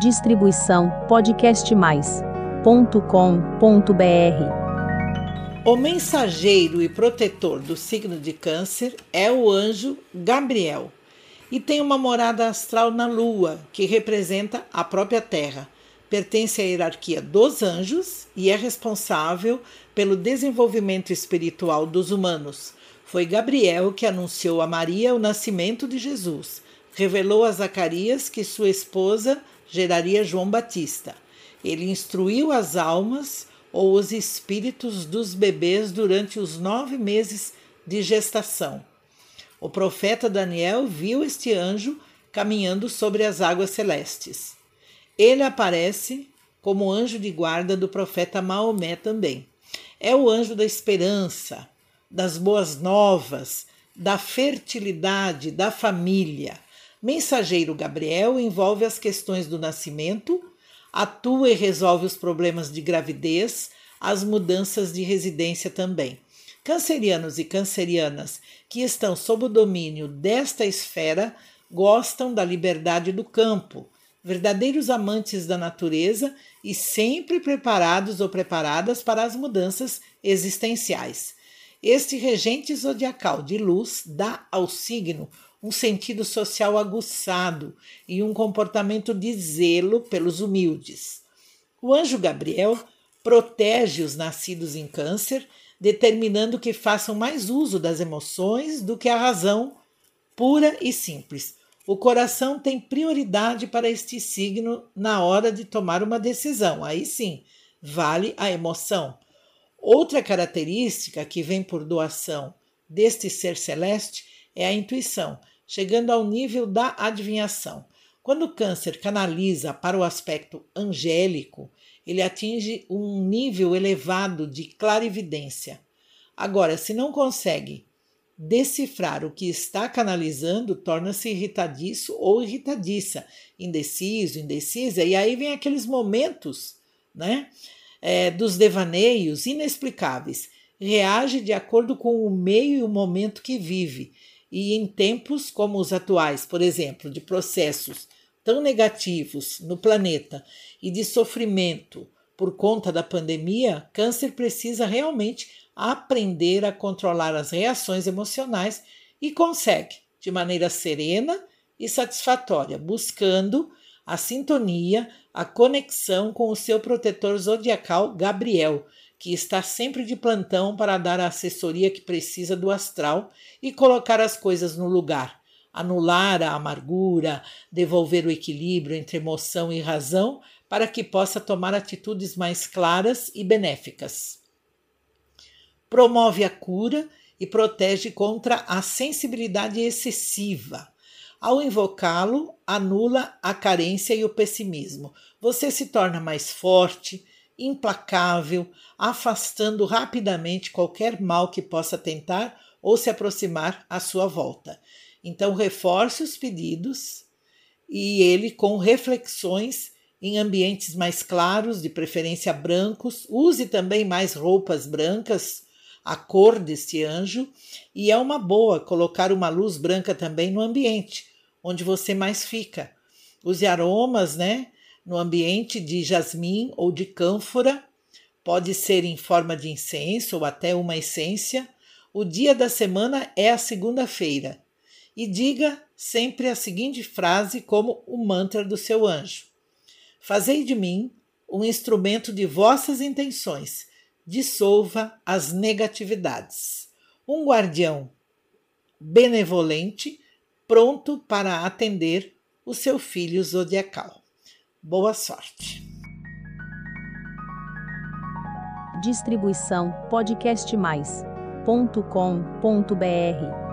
Distribuição podcastmais.com.br. O mensageiro e protetor do signo de Câncer é o anjo Gabriel e tem uma morada astral na Lua, que representa a própria Terra. Pertence à hierarquia dos anjos e é responsável pelo desenvolvimento espiritual dos humanos. Foi Gabriel que anunciou a Maria o nascimento de Jesus. Revelou a Zacarias que sua esposa geraria João Batista. Ele instruiu as almas ou os espíritos dos bebês durante os nove meses de gestação. O profeta Daniel viu este anjo caminhando sobre as águas celestes. Ele aparece como anjo de guarda do profeta Maomé também. É o anjo da esperança, das boas novas, da fertilidade, da família. Mensageiro Gabriel envolve as questões do nascimento, atua e resolve os problemas de gravidez, as mudanças de residência também. Cancerianos e cancerianas que estão sob o domínio desta esfera gostam da liberdade do campo, verdadeiros amantes da natureza e sempre preparados ou preparadas para as mudanças existenciais. Este regente zodiacal de luz dá ao signo um sentido social aguçado e um comportamento de zelo pelos humildes. O anjo Gabriel protege os nascidos em Câncer, determinando que façam mais uso das emoções do que a razão pura e simples. O coração tem prioridade para este signo na hora de tomar uma decisão. Aí sim, vale a emoção. Outra característica que vem por doação deste ser celeste é a intuição chegando ao nível da adivinhação. Quando o câncer canaliza para o aspecto angélico, ele atinge um nível elevado de clarividência. Agora, se não consegue decifrar o que está canalizando, torna-se irritadiço ou irritadiça, indeciso, indecisa, e aí vem aqueles momentos, né, é, dos devaneios inexplicáveis. Reage de acordo com o meio e o momento que vive e em tempos como os atuais, por exemplo, de processos tão negativos no planeta e de sofrimento por conta da pandemia, câncer precisa realmente aprender a controlar as reações emocionais e consegue de maneira serena e satisfatória, buscando a sintonia, a conexão com o seu protetor zodiacal Gabriel, que está sempre de plantão para dar a assessoria que precisa do astral e colocar as coisas no lugar, anular a amargura, devolver o equilíbrio entre emoção e razão para que possa tomar atitudes mais claras e benéficas. Promove a cura e protege contra a sensibilidade excessiva. Ao invocá-lo, anula a carência e o pessimismo. Você se torna mais forte, implacável, afastando rapidamente qualquer mal que possa tentar ou se aproximar à sua volta. Então, reforce os pedidos e ele com reflexões em ambientes mais claros, de preferência brancos. Use também mais roupas brancas, a cor deste anjo, e é uma boa colocar uma luz branca também no ambiente onde você mais fica. Use aromas, né? no ambiente de jasmim ou de cânfora, pode ser em forma de incenso ou até uma essência. O dia da semana é a segunda-feira. E diga sempre a seguinte frase como o mantra do seu anjo: Fazei de mim um instrumento de vossas intenções, dissolva as negatividades. Um guardião benevolente, pronto para atender o seu filho zodiacal. Boa sorte. Distribuição podcastmais.com.br